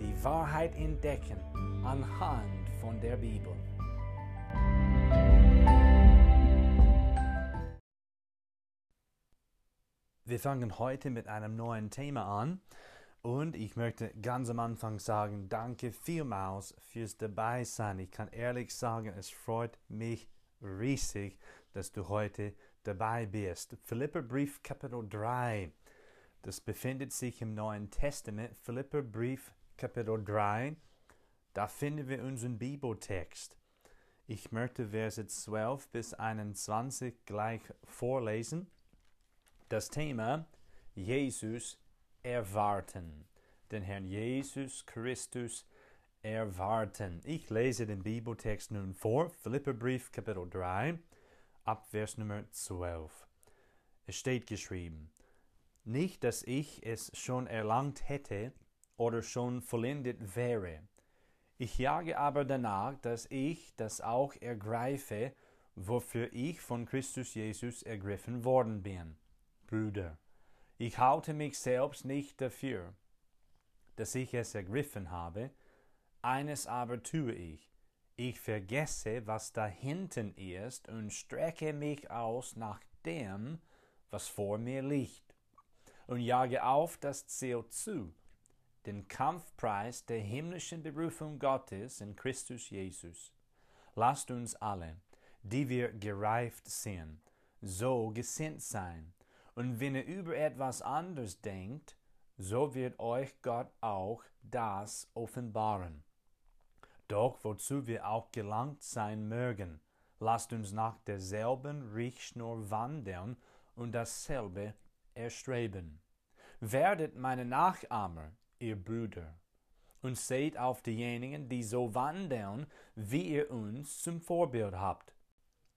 die Wahrheit entdecken anhand von der Bibel. Wir fangen heute mit einem neuen Thema an und ich möchte ganz am Anfang sagen, danke vielmals fürs Dabeisein. Ich kann ehrlich sagen, es freut mich riesig, dass du heute dabei bist. Philipperbrief Kapitel 3. Das befindet sich im Neuen Testament. Philipperbrief Kapitel 3. Da finden wir unseren Bibeltext. Ich möchte Verse 12 bis 21 gleich vorlesen. Das Thema Jesus erwarten. Den Herrn Jesus Christus erwarten. Ich lese den Bibeltext nun vor, Philipperbrief Kapitel 3, ab Vers Nummer 12. Es steht geschrieben, nicht, dass ich es schon erlangt hätte oder schon vollendet wäre. Ich jage aber danach, dass ich das auch ergreife, wofür ich von Christus Jesus ergriffen worden bin. Brüder, ich halte mich selbst nicht dafür, dass ich es ergriffen habe, eines aber tue ich, ich vergesse, was da hinten ist und strecke mich aus nach dem, was vor mir liegt, und jage auf das Ziel zu, den Kampfpreis der himmlischen Berufung Gottes in Christus Jesus. Lasst uns alle, die wir gereift sind, so gesinnt sein, und wenn ihr über etwas anderes denkt, so wird euch Gott auch das offenbaren. Doch wozu wir auch gelangt sein mögen, lasst uns nach derselben Richtschnur wandeln und dasselbe erstreben. Werdet meine Nachahmer, ihr Brüder, und seht auf diejenigen, die so wandeln, wie ihr uns zum Vorbild habt.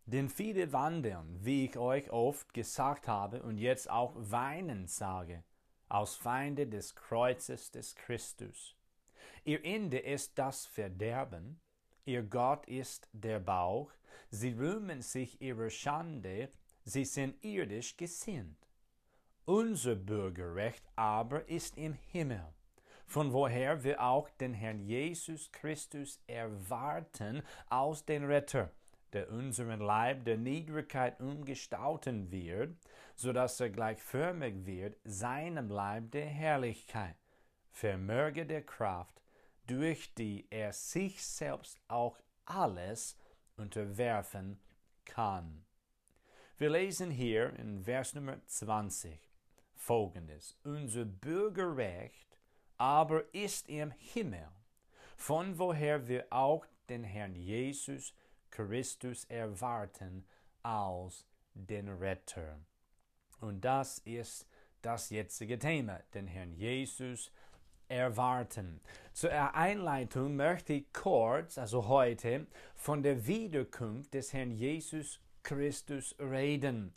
Denn viele wandeln, wie ich euch oft gesagt habe und jetzt auch weinen sage, aus Feinde des Kreuzes des Christus. Ihr Ende ist das Verderben, ihr Gott ist der Bauch, sie rühmen sich ihrer Schande, sie sind irdisch gesinnt. Unser Bürgerrecht aber ist im Himmel, von woher wir auch den Herrn Jesus Christus erwarten als den Retter der unseren Leib der Niedrigkeit umgestalten wird, so dass er gleichförmig wird seinem Leib der Herrlichkeit, vermöge der Kraft, durch die er sich selbst auch alles unterwerfen kann. Wir lesen hier in Vers Nummer 20 folgendes. Unser Bürgerrecht aber ist im Himmel, von woher wir auch den Herrn Jesus Christus erwarten als den Retter. Und das ist das jetzige Thema, den Herrn Jesus erwarten. Zur Einleitung möchte ich kurz, also heute, von der Wiederkunft des Herrn Jesus Christus reden.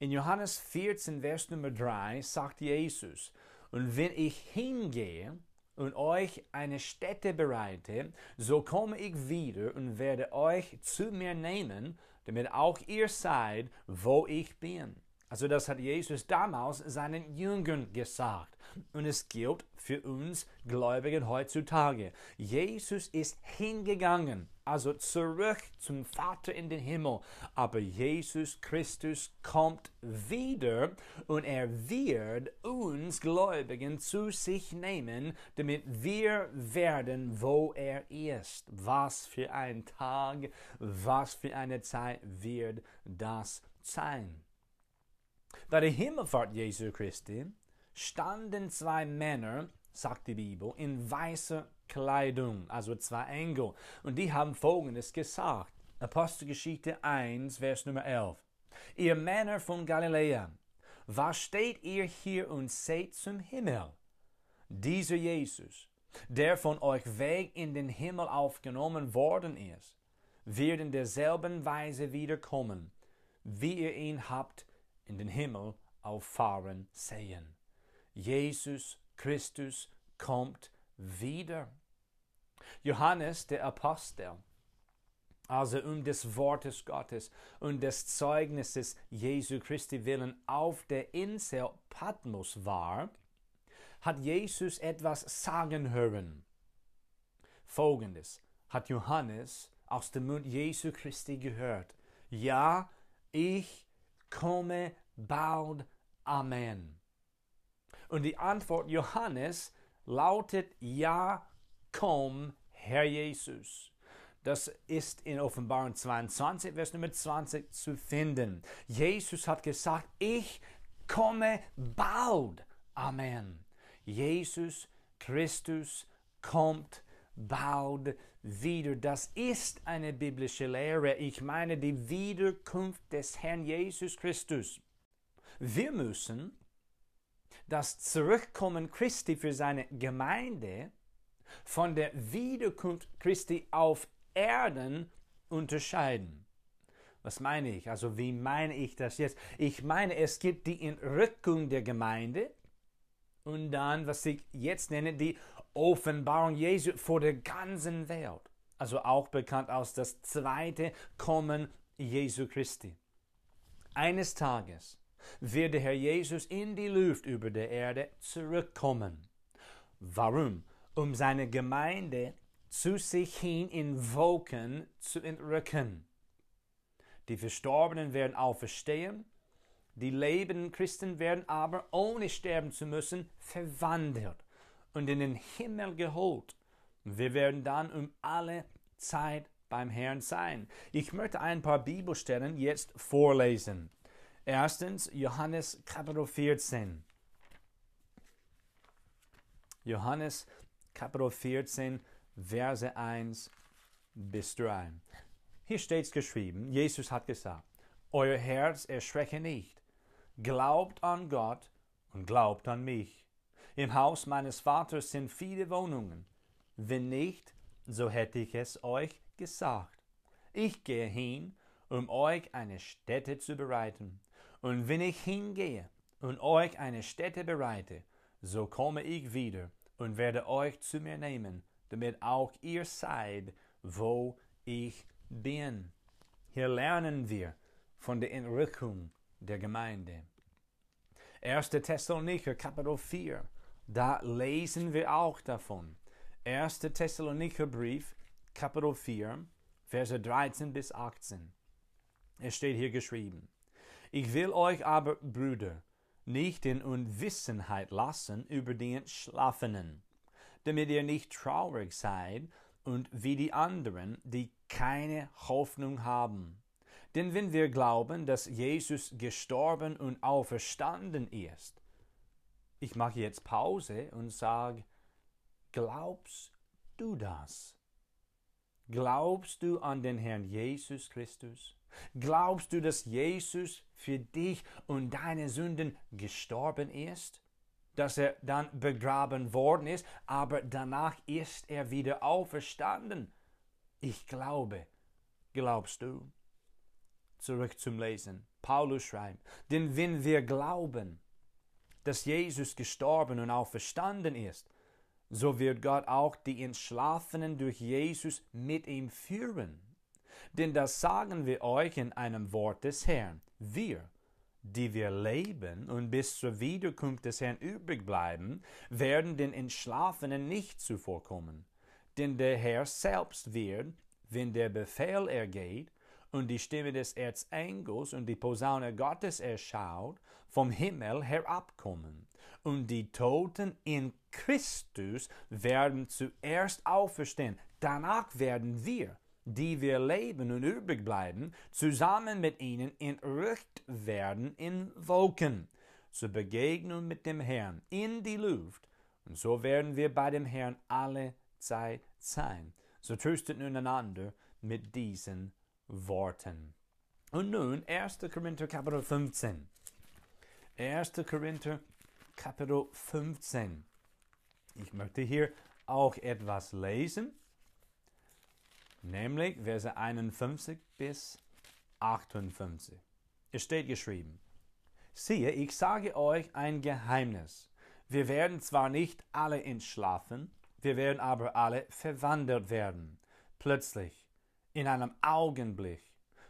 In Johannes 14, Vers Nummer 3 sagt Jesus, und wenn ich hingehe und euch eine Stätte bereite, so komme ich wieder und werde euch zu mir nehmen, damit auch ihr seid, wo ich bin. Also das hat Jesus damals seinen Jüngern gesagt. Und es gilt für uns Gläubigen heutzutage. Jesus ist hingegangen, also zurück zum Vater in den Himmel. Aber Jesus Christus kommt wieder und er wird uns Gläubigen zu sich nehmen, damit wir werden, wo er ist. Was für ein Tag, was für eine Zeit wird das sein. Bei der Himmelfahrt Jesu Christi standen zwei Männer, sagt die Bibel, in weißer Kleidung, also zwei Engel. Und die haben Folgendes gesagt. Apostelgeschichte 1, Vers Nummer 11. Ihr Männer von Galiläa, was steht ihr hier und seht zum Himmel? Dieser Jesus, der von euch weg in den Himmel aufgenommen worden ist, wird in derselben Weise wiederkommen, wie ihr ihn habt in den Himmel auffahren sehen. Jesus Christus kommt wieder. Johannes, der Apostel, also um des Wortes Gottes und des Zeugnisses Jesu Christi willen auf der Insel Patmos war, hat Jesus etwas sagen hören. Folgendes hat Johannes aus dem Mund Jesu Christi gehört. Ja, ich komme bald. Amen. Und die Antwort Johannes lautet, ja, komm, Herr Jesus. Das ist in Offenbarung 22, Vers Nummer 20 zu finden. Jesus hat gesagt, ich komme bald. Amen. Jesus Christus kommt bald wieder. Das ist eine biblische Lehre. Ich meine die Wiederkunft des Herrn Jesus Christus. Wir müssen das Zurückkommen Christi für seine Gemeinde von der Wiederkunft Christi auf Erden unterscheiden. Was meine ich? Also wie meine ich das jetzt? Ich meine, es gibt die Entrückung der Gemeinde und dann, was ich jetzt nenne, die Offenbarung Jesu vor der ganzen Welt. Also auch bekannt als das zweite Kommen Jesu Christi. Eines Tages wird der Herr Jesus in die Luft über der Erde zurückkommen. Warum? Um seine Gemeinde zu sich hin in Wolken zu entrücken. Die Verstorbenen werden auferstehen, die lebenden Christen werden aber, ohne sterben zu müssen, verwandelt und in den Himmel geholt. Wir werden dann um alle Zeit beim Herrn sein. Ich möchte ein paar Bibelstellen jetzt vorlesen. Erstens Johannes Kapitel 14. Johannes Kapitel 14, Verse 1 bis 3. Hier steht es geschrieben, Jesus hat gesagt, Euer Herz erschrecke nicht, glaubt an Gott und glaubt an mich. Im Haus meines Vaters sind viele Wohnungen. Wenn nicht, so hätte ich es euch gesagt. Ich gehe hin, um euch eine Stätte zu bereiten. Und wenn ich hingehe und euch eine Stätte bereite, so komme ich wieder und werde euch zu mir nehmen, damit auch ihr seid, wo ich bin. Hier lernen wir von der Entrückung der Gemeinde. 1. Thessalonicher Kapitel 4, da lesen wir auch davon. 1. Thessalonicher Brief, Kapitel 4, Verse 13 bis 18. Es steht hier geschrieben. Ich will euch aber, Brüder, nicht in Unwissenheit lassen über die Entschlafenen, damit ihr nicht traurig seid und wie die anderen, die keine Hoffnung haben. Denn wenn wir glauben, dass Jesus gestorben und auferstanden ist, ich mache jetzt Pause und sage, glaubst du das? Glaubst du an den Herrn Jesus Christus? Glaubst du, dass Jesus für dich und deine Sünden gestorben ist? Dass er dann begraben worden ist, aber danach ist er wieder auferstanden? Ich glaube. Glaubst du? Zurück zum Lesen. Paulus schreibt, denn wenn wir glauben, dass Jesus gestorben und auferstanden ist, so wird Gott auch die Entschlafenen durch Jesus mit ihm führen. Denn das sagen wir euch in einem Wort des Herrn. Wir, die wir leben und bis zur Wiederkunft des Herrn übrig bleiben, werden den Entschlafenen nicht zuvorkommen. Denn der Herr selbst wird, wenn der Befehl ergeht und die Stimme des Erzengels und die Posaune Gottes erschaut, vom Himmel herabkommen. Und die Toten in Christus werden zuerst auferstehen. Danach werden wir, die wir leben und übrig bleiben, zusammen mit ihnen entrückt werden in Wolken, zur Begegnung mit dem Herrn in die Luft. Und so werden wir bei dem Herrn alle Zeit sein. So tröstet nun einander mit diesen Worten. Und nun 1. Korinther Kapitel 15. 1. Korinther Kapitel 15. Ich möchte hier auch etwas lesen, nämlich Verse 51 bis 58. Es steht geschrieben, siehe, ich sage euch ein Geheimnis. Wir werden zwar nicht alle entschlafen, wir werden aber alle verwandelt werden, plötzlich, in einem Augenblick,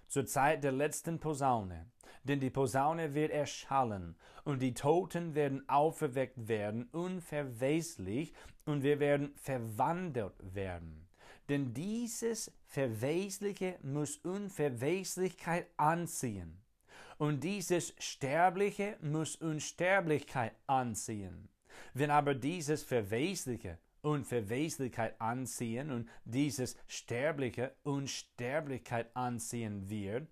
zur Zeit der letzten Posaune. Denn die Posaune wird erschallen, und die Toten werden auferweckt werden, unverweslich, und wir werden verwandelt werden. Denn dieses Verwesliche muss Unverweslichkeit anziehen. Und dieses Sterbliche muss Unsterblichkeit anziehen. Wenn aber dieses Verwesliche Unverweslichkeit anziehen und dieses Sterbliche Unsterblichkeit anziehen wird,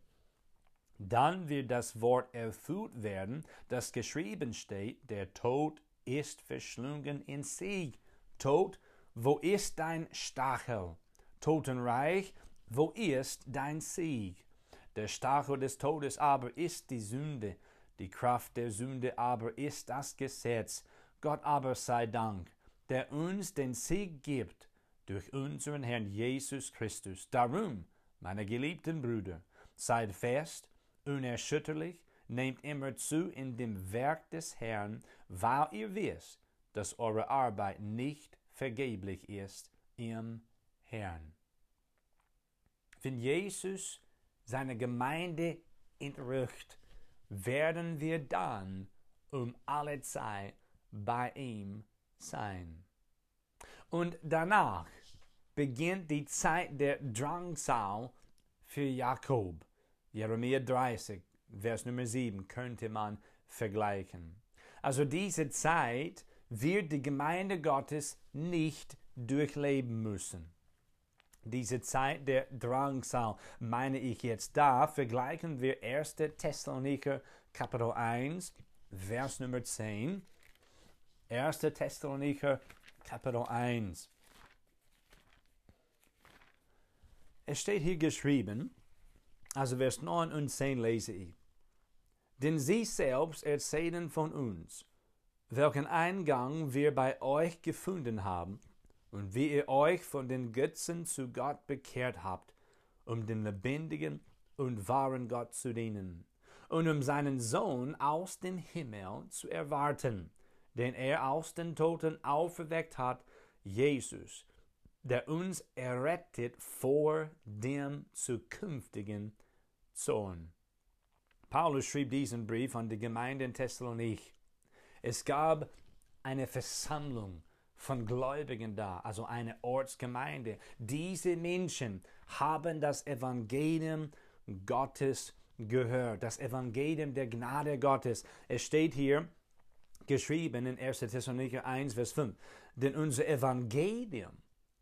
dann wird das Wort erfüllt werden, das geschrieben steht, der Tod ist verschlungen in Sieg. Tod, wo ist dein Stachel? Totenreich, wo ist dein Sieg? Der Stachel des Todes aber ist die Sünde, die Kraft der Sünde aber ist das Gesetz. Gott aber sei Dank, der uns den Sieg gibt durch unseren Herrn Jesus Christus. Darum, meine geliebten Brüder, seid fest, unerschütterlich, nehmt immer zu in dem Werk des Herrn, weil ihr wisst, dass eure Arbeit nicht vergeblich ist im Herrn. Wenn Jesus seine Gemeinde entrückt, werden wir dann um alle Zeit bei ihm sein. Und danach beginnt die Zeit der Drangsal für Jakob. Jeremia 30, Vers Nummer 7 könnte man vergleichen. Also diese Zeit wird die Gemeinde Gottes nicht durchleben müssen. Diese Zeit der Drangsal meine ich jetzt da, vergleichen wir 1. Thessaloniker Kapitel 1, Vers Nummer 10. 1. Thessaloniker Kapitel 1. Es steht hier geschrieben, also Vers 9 und 10 lese ich. Denn sie selbst erzählen von uns, welchen Eingang wir bei euch gefunden haben und wie ihr euch von den Götzen zu Gott bekehrt habt, um den lebendigen und wahren Gott zu dienen und um seinen Sohn aus dem Himmel zu erwarten, den er aus den Toten auferweckt hat, Jesus, der uns errettet vor dem zukünftigen Zorn. Paulus schrieb diesen Brief an die Gemeinde in Thessalonich. Es gab eine Versammlung von Gläubigen da, also eine Ortsgemeinde. Diese Menschen haben das Evangelium Gottes gehört, das Evangelium der Gnade Gottes. Es steht hier geschrieben in 1. Thessalonicher 1, Vers 5, denn unser Evangelium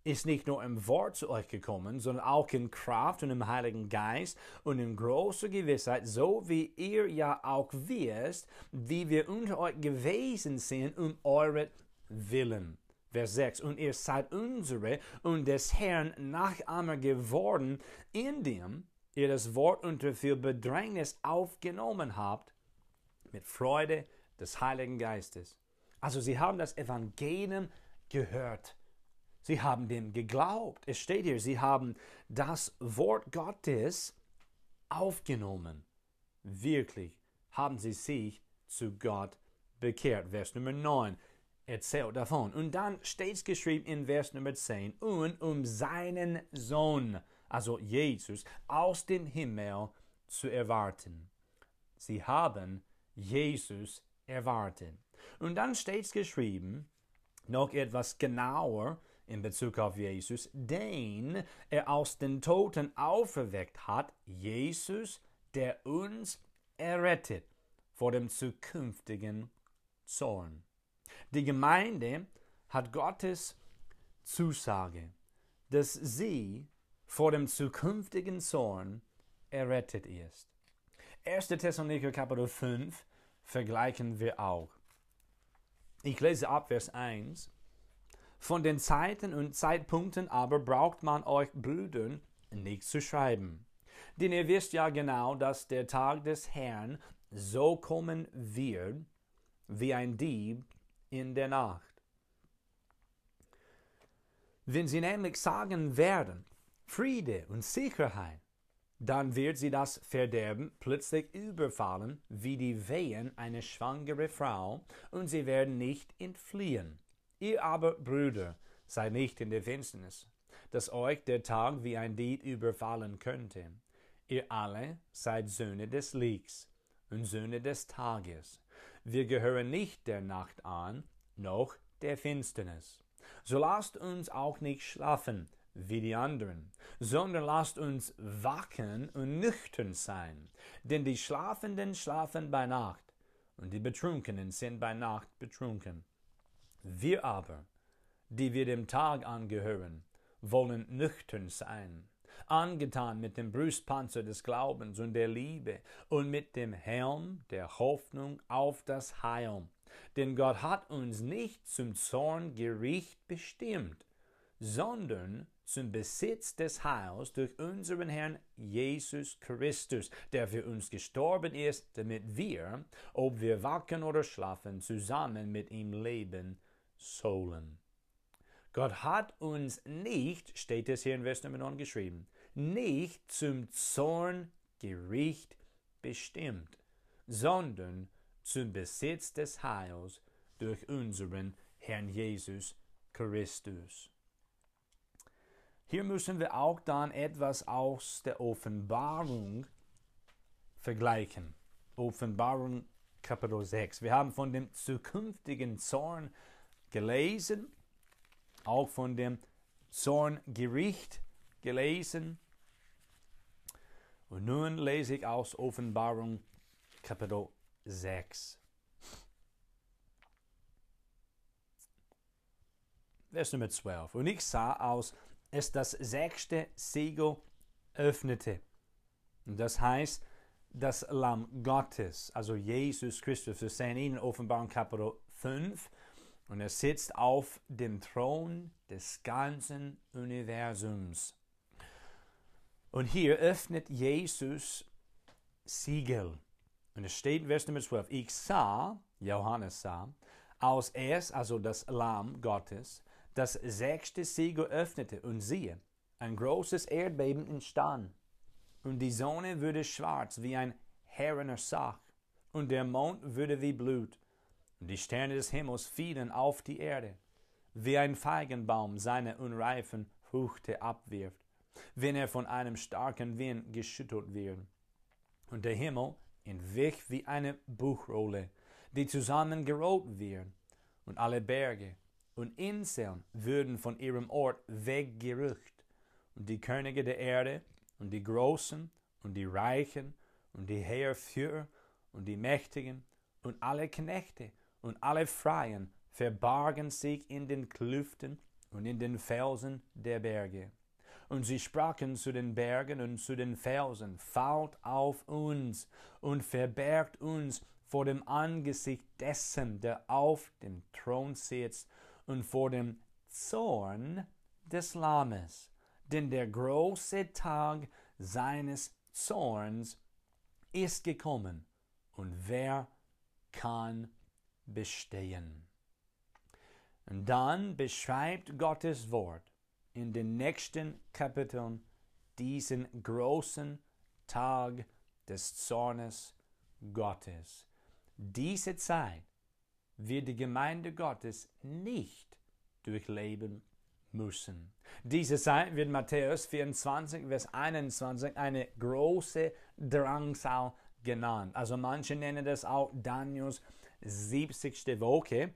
ist nicht nur im Wort zu euch gekommen, sondern auch in Kraft und im Heiligen Geist und in großer Gewissheit, so wie ihr ja auch wisst, wie wir unter euch gewesen sind um eure Willen. Vers 6. Und ihr seid unsere und des Herrn Nachahmer geworden, indem ihr das Wort unter viel Bedrängnis aufgenommen habt, mit Freude des Heiligen Geistes. Also sie haben das Evangelium gehört Sie haben dem geglaubt. Es steht hier, sie haben das Wort Gottes aufgenommen. Wirklich haben sie sich zu Gott bekehrt. Vers Nummer 9 erzählt davon. Und dann steht es geschrieben in Vers Nummer 10, und um seinen Sohn, also Jesus, aus dem Himmel zu erwarten. Sie haben Jesus erwartet. Und dann steht es geschrieben, noch etwas genauer, in Bezug auf Jesus, den er aus den Toten auferweckt hat, Jesus, der uns errettet vor dem zukünftigen Zorn. Die Gemeinde hat Gottes Zusage, dass sie vor dem zukünftigen Zorn errettet ist. 1. Thessaloniker Kapitel 5 vergleichen wir auch. Ich lese ab Vers 1. Von den Zeiten und Zeitpunkten aber braucht man euch Brüdern nichts zu schreiben. Denn ihr wisst ja genau, dass der Tag des Herrn so kommen wird wie ein Dieb in der Nacht. Wenn sie nämlich sagen werden, Friede und Sicherheit, dann wird sie das Verderben plötzlich überfallen wie die Wehen einer schwangere Frau, und sie werden nicht entfliehen. Ihr aber, Brüder, seid nicht in der Finsternis, dass euch der Tag wie ein Dieb überfallen könnte. Ihr alle seid Söhne des Lichts und Söhne des Tages. Wir gehören nicht der Nacht an, noch der Finsternis. So lasst uns auch nicht schlafen, wie die anderen, sondern lasst uns wachen und nüchtern sein. Denn die Schlafenden schlafen bei Nacht, und die Betrunkenen sind bei Nacht betrunken. Wir aber, die wir dem Tag angehören, wollen nüchtern sein, angetan mit dem Brustpanzer des Glaubens und der Liebe und mit dem Helm der Hoffnung auf das Heil. Denn Gott hat uns nicht zum Zorngericht bestimmt, sondern zum Besitz des Heils durch unseren Herrn Jesus Christus, der für uns gestorben ist, damit wir, ob wir wachen oder schlafen, zusammen mit ihm leben sollen. Gott hat uns nicht, steht es hier in Vers Nummer 9 geschrieben, nicht zum Zorngericht bestimmt, sondern zum Besitz des Heils durch unseren Herrn Jesus Christus. Hier müssen wir auch dann etwas aus der Offenbarung vergleichen. Offenbarung Kapitel 6. Wir haben von dem zukünftigen Zorn gelesen, auch von dem Zorngericht gelesen. Und nun lese ich aus Offenbarung Kapitel 6. Vers Nummer 12. Und ich sah aus es das sechste Siegel öffnete. Das heißt, das Lamm Gottes, also Jesus Christus, wir sehen ihn in Offenbarung Kapitel 5 und er sitzt auf dem Thron des ganzen Universums. Und hier öffnet Jesus Siegel. Und es steht in Vers Nummer 12, ich sah, Johannes sah, aus es, also das Lamm Gottes, das sechste Siegel öffnete und siehe, ein großes Erdbeben entstand. Und die Sonne wurde schwarz wie ein herrener Sach, und der Mond wurde wie Blut, und die Sterne des Himmels fielen auf die Erde, wie ein Feigenbaum seine unreifen Früchte abwirft, wenn er von einem starken Wind geschüttelt wird. Und der Himmel entwich wie eine Buchrolle, die zusammengerollt wird, und alle Berge und Inseln würden von ihrem Ort weggerückt, und die Könige der Erde und die Großen und die Reichen und die Heerführer und die Mächtigen und alle Knechte und alle Freien verbargen sich in den Klüften und in den Felsen der Berge. Und sie sprachen zu den Bergen und zu den Felsen, fallt auf uns und verbergt uns vor dem Angesicht dessen, der auf dem Thron sitzt und vor dem Zorn des Lammes. Denn der große Tag seines Zorns ist gekommen, und wer kann bestehen? Und dann beschreibt Gottes Wort in den nächsten Kapiteln diesen großen Tag des Zornes Gottes. Diese Zeit wird die Gemeinde Gottes nicht durchleben müssen. Diese Zeit wird Matthäus 24, Vers 21 eine große Drangsal genannt. Also manche nennen das auch Daniels 70. Woche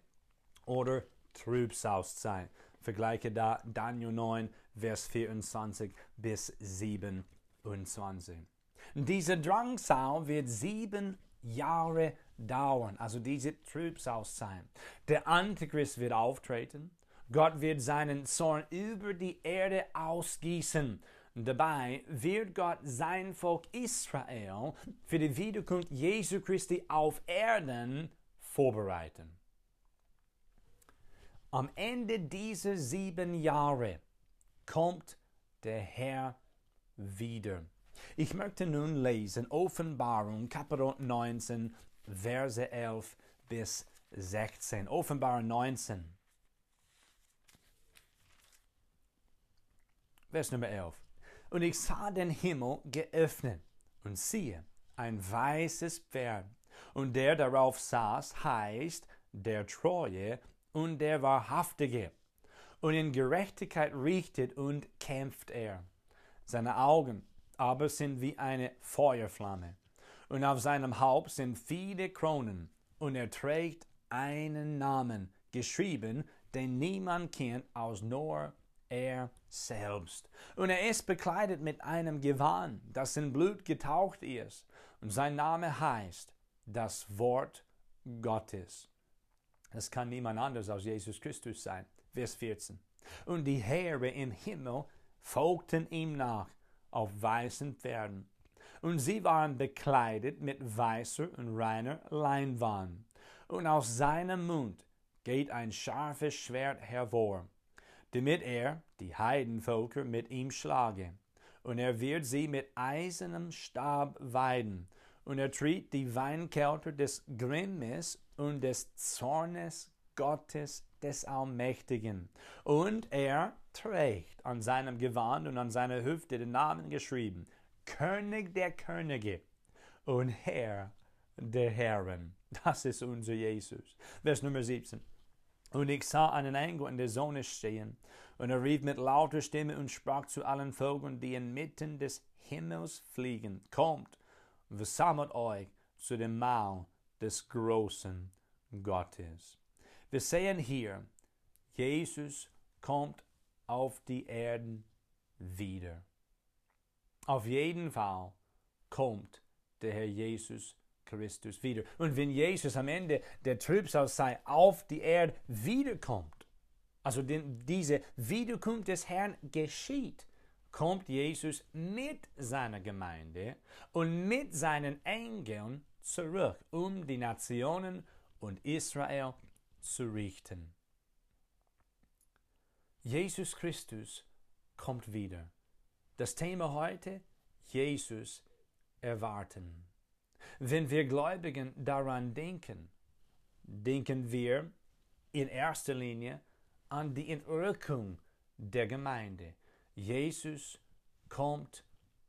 oder Trübsalzeit. Vergleiche da Daniel 9, Vers 24 bis 27. Diese Drangsal wird sieben Jahre dauern, also diese Trübsalzeit. Der Antichrist wird auftreten. Gott wird seinen Zorn über die Erde ausgießen. Dabei wird Gott sein Volk Israel für die Wiederkunft Jesu Christi auf Erden vorbereiten. Am Ende dieser sieben Jahre kommt der Herr wieder. Ich möchte nun lesen Offenbarung Kapitel 19, Verse 11 bis 16. Offenbarung 19. Vers Nummer 11. Und ich sah den Himmel geöffnet und siehe, ein weißes Pferd. Und der darauf saß, heißt der Treue und der Wahrhaftige. Und in Gerechtigkeit richtet und kämpft er. Seine Augen aber sind wie eine Feuerflamme. Und auf seinem Haupt sind viele Kronen. Und er trägt einen Namen, geschrieben, den niemand kennt, aus nur er selbst. Und er ist bekleidet mit einem Gewand, das in Blut getaucht ist. Und sein Name heißt das Wort Gottes. Es kann niemand anders als Jesus Christus sein. Vers 14. Und die Heere im Himmel folgten ihm nach auf weißen Pferden. Und sie waren bekleidet mit weißer und reiner Leinwand. Und aus seinem Mund geht ein scharfes Schwert hervor, damit er die Heidenvölker mit ihm schlage. Und er wird sie mit eisernem Stab weiden. Und er tritt die Weinkelter des Grimmes und des Zornes Gottes des Allmächtigen. Und er trägt an seinem Gewand und an seiner Hüfte den Namen geschrieben, König der Könige und Herr der Herren. Das ist unser Jesus. Vers Nummer 17. Und ich sah einen Engel in der Sonne stehen, und er rief mit lauter Stimme und sprach zu allen Vögeln, die inmitten des Himmels fliegen, kommt versammelt euch zu dem Mahl des großen Gottes. Wir sehen hier, Jesus kommt auf die Erden wieder. Auf jeden Fall kommt der Herr Jesus Christus wieder. Und wenn Jesus am Ende der Trübsal sei auf die Erde wiederkommt, also diese Wiederkunft des Herrn geschieht, kommt Jesus mit seiner Gemeinde und mit seinen Engeln zurück, um die Nationen und Israel zu richten. Jesus Christus kommt wieder. Das Thema heute, Jesus erwarten. Wenn wir Gläubigen daran denken, denken wir in erster Linie an die Entrückung der Gemeinde. Jesus kommt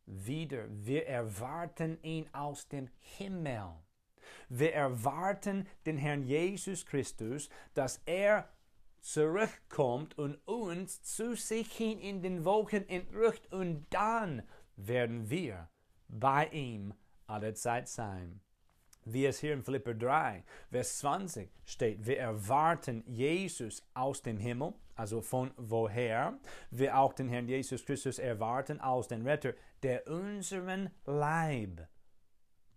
wieder. Wir erwarten ihn aus dem Himmel. Wir erwarten den Herrn Jesus Christus, dass er zurückkommt und uns zu sich hin in den Wolken entrückt und dann werden wir bei ihm alle Zeit sein. Wie es hier in Philipper 3, Vers 20 steht, wir erwarten Jesus aus dem Himmel, also von woher wir auch den Herrn Jesus Christus erwarten aus dem Retter, der unseren Leib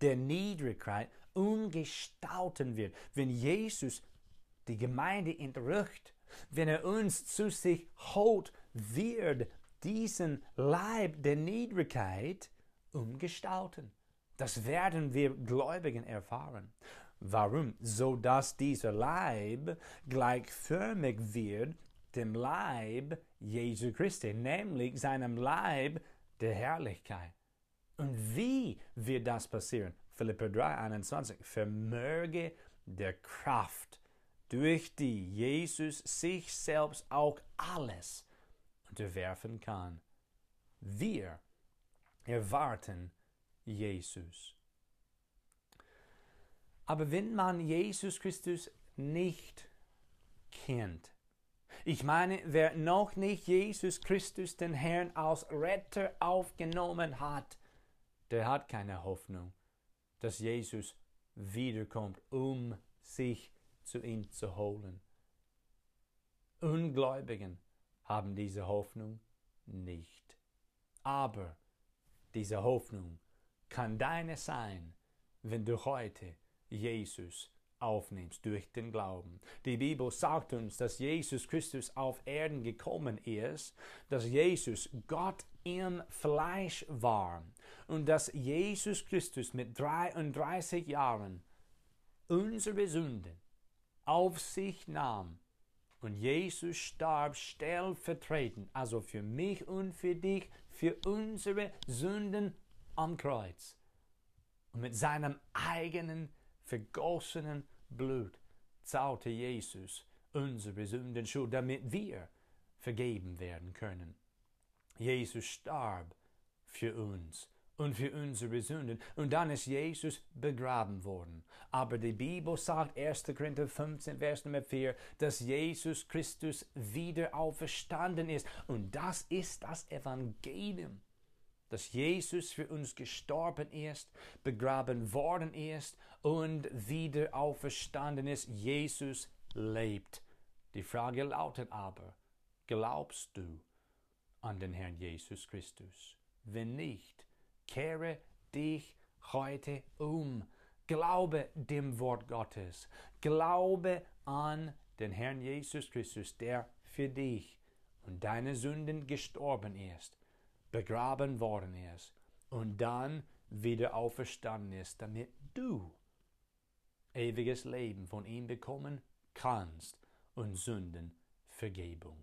der Niedrigkeit umgestalten wird. Wenn Jesus die Gemeinde entrückt, wenn er uns zu sich holt, wird diesen Leib der Niedrigkeit umgestalten. Das werden wir Gläubigen erfahren. Warum? So dass dieser Leib gleichförmig wird dem Leib Jesu Christi, nämlich seinem Leib der Herrlichkeit. Und wie wird das passieren? Philipper 3, 21. Vermöge der Kraft, durch die Jesus sich selbst auch alles unterwerfen kann. Wir erwarten Jesus. Aber wenn man Jesus Christus nicht kennt, ich meine, wer noch nicht Jesus Christus den Herrn als Retter aufgenommen hat, der hat keine Hoffnung, dass Jesus wiederkommt, um sich zu ihm zu holen. Ungläubigen haben diese Hoffnung nicht. Aber diese Hoffnung kann deine sein, wenn du heute Jesus aufnimmst durch den Glauben. Die Bibel sagt uns, dass Jesus Christus auf Erden gekommen ist, dass Jesus Gott im Fleisch war und dass Jesus Christus mit 33 Jahren unsere Sünden auf sich nahm und Jesus starb stellvertretend, also für mich und für dich, für unsere Sünden am Kreuz. Und mit seinem eigenen vergossenen Blut zahlte Jesus unsere Sünden Schuld, damit wir vergeben werden können. Jesus starb für uns und für unsere Sünden. Und dann ist Jesus begraben worden. Aber die Bibel sagt, 1. Korinther 15, Vers Nummer 4, dass Jesus Christus wieder auferstanden ist. Und das ist das Evangelium. Dass Jesus für uns gestorben ist, begraben worden ist und wieder auferstanden ist. Jesus lebt. Die Frage lautet aber, glaubst du an den Herrn Jesus Christus? Wenn nicht, Kehre dich heute um. Glaube dem Wort Gottes. Glaube an den Herrn Jesus Christus, der für dich und deine Sünden gestorben ist, begraben worden ist und dann wieder auferstanden ist, damit du ewiges Leben von ihm bekommen kannst und Sündenvergebung.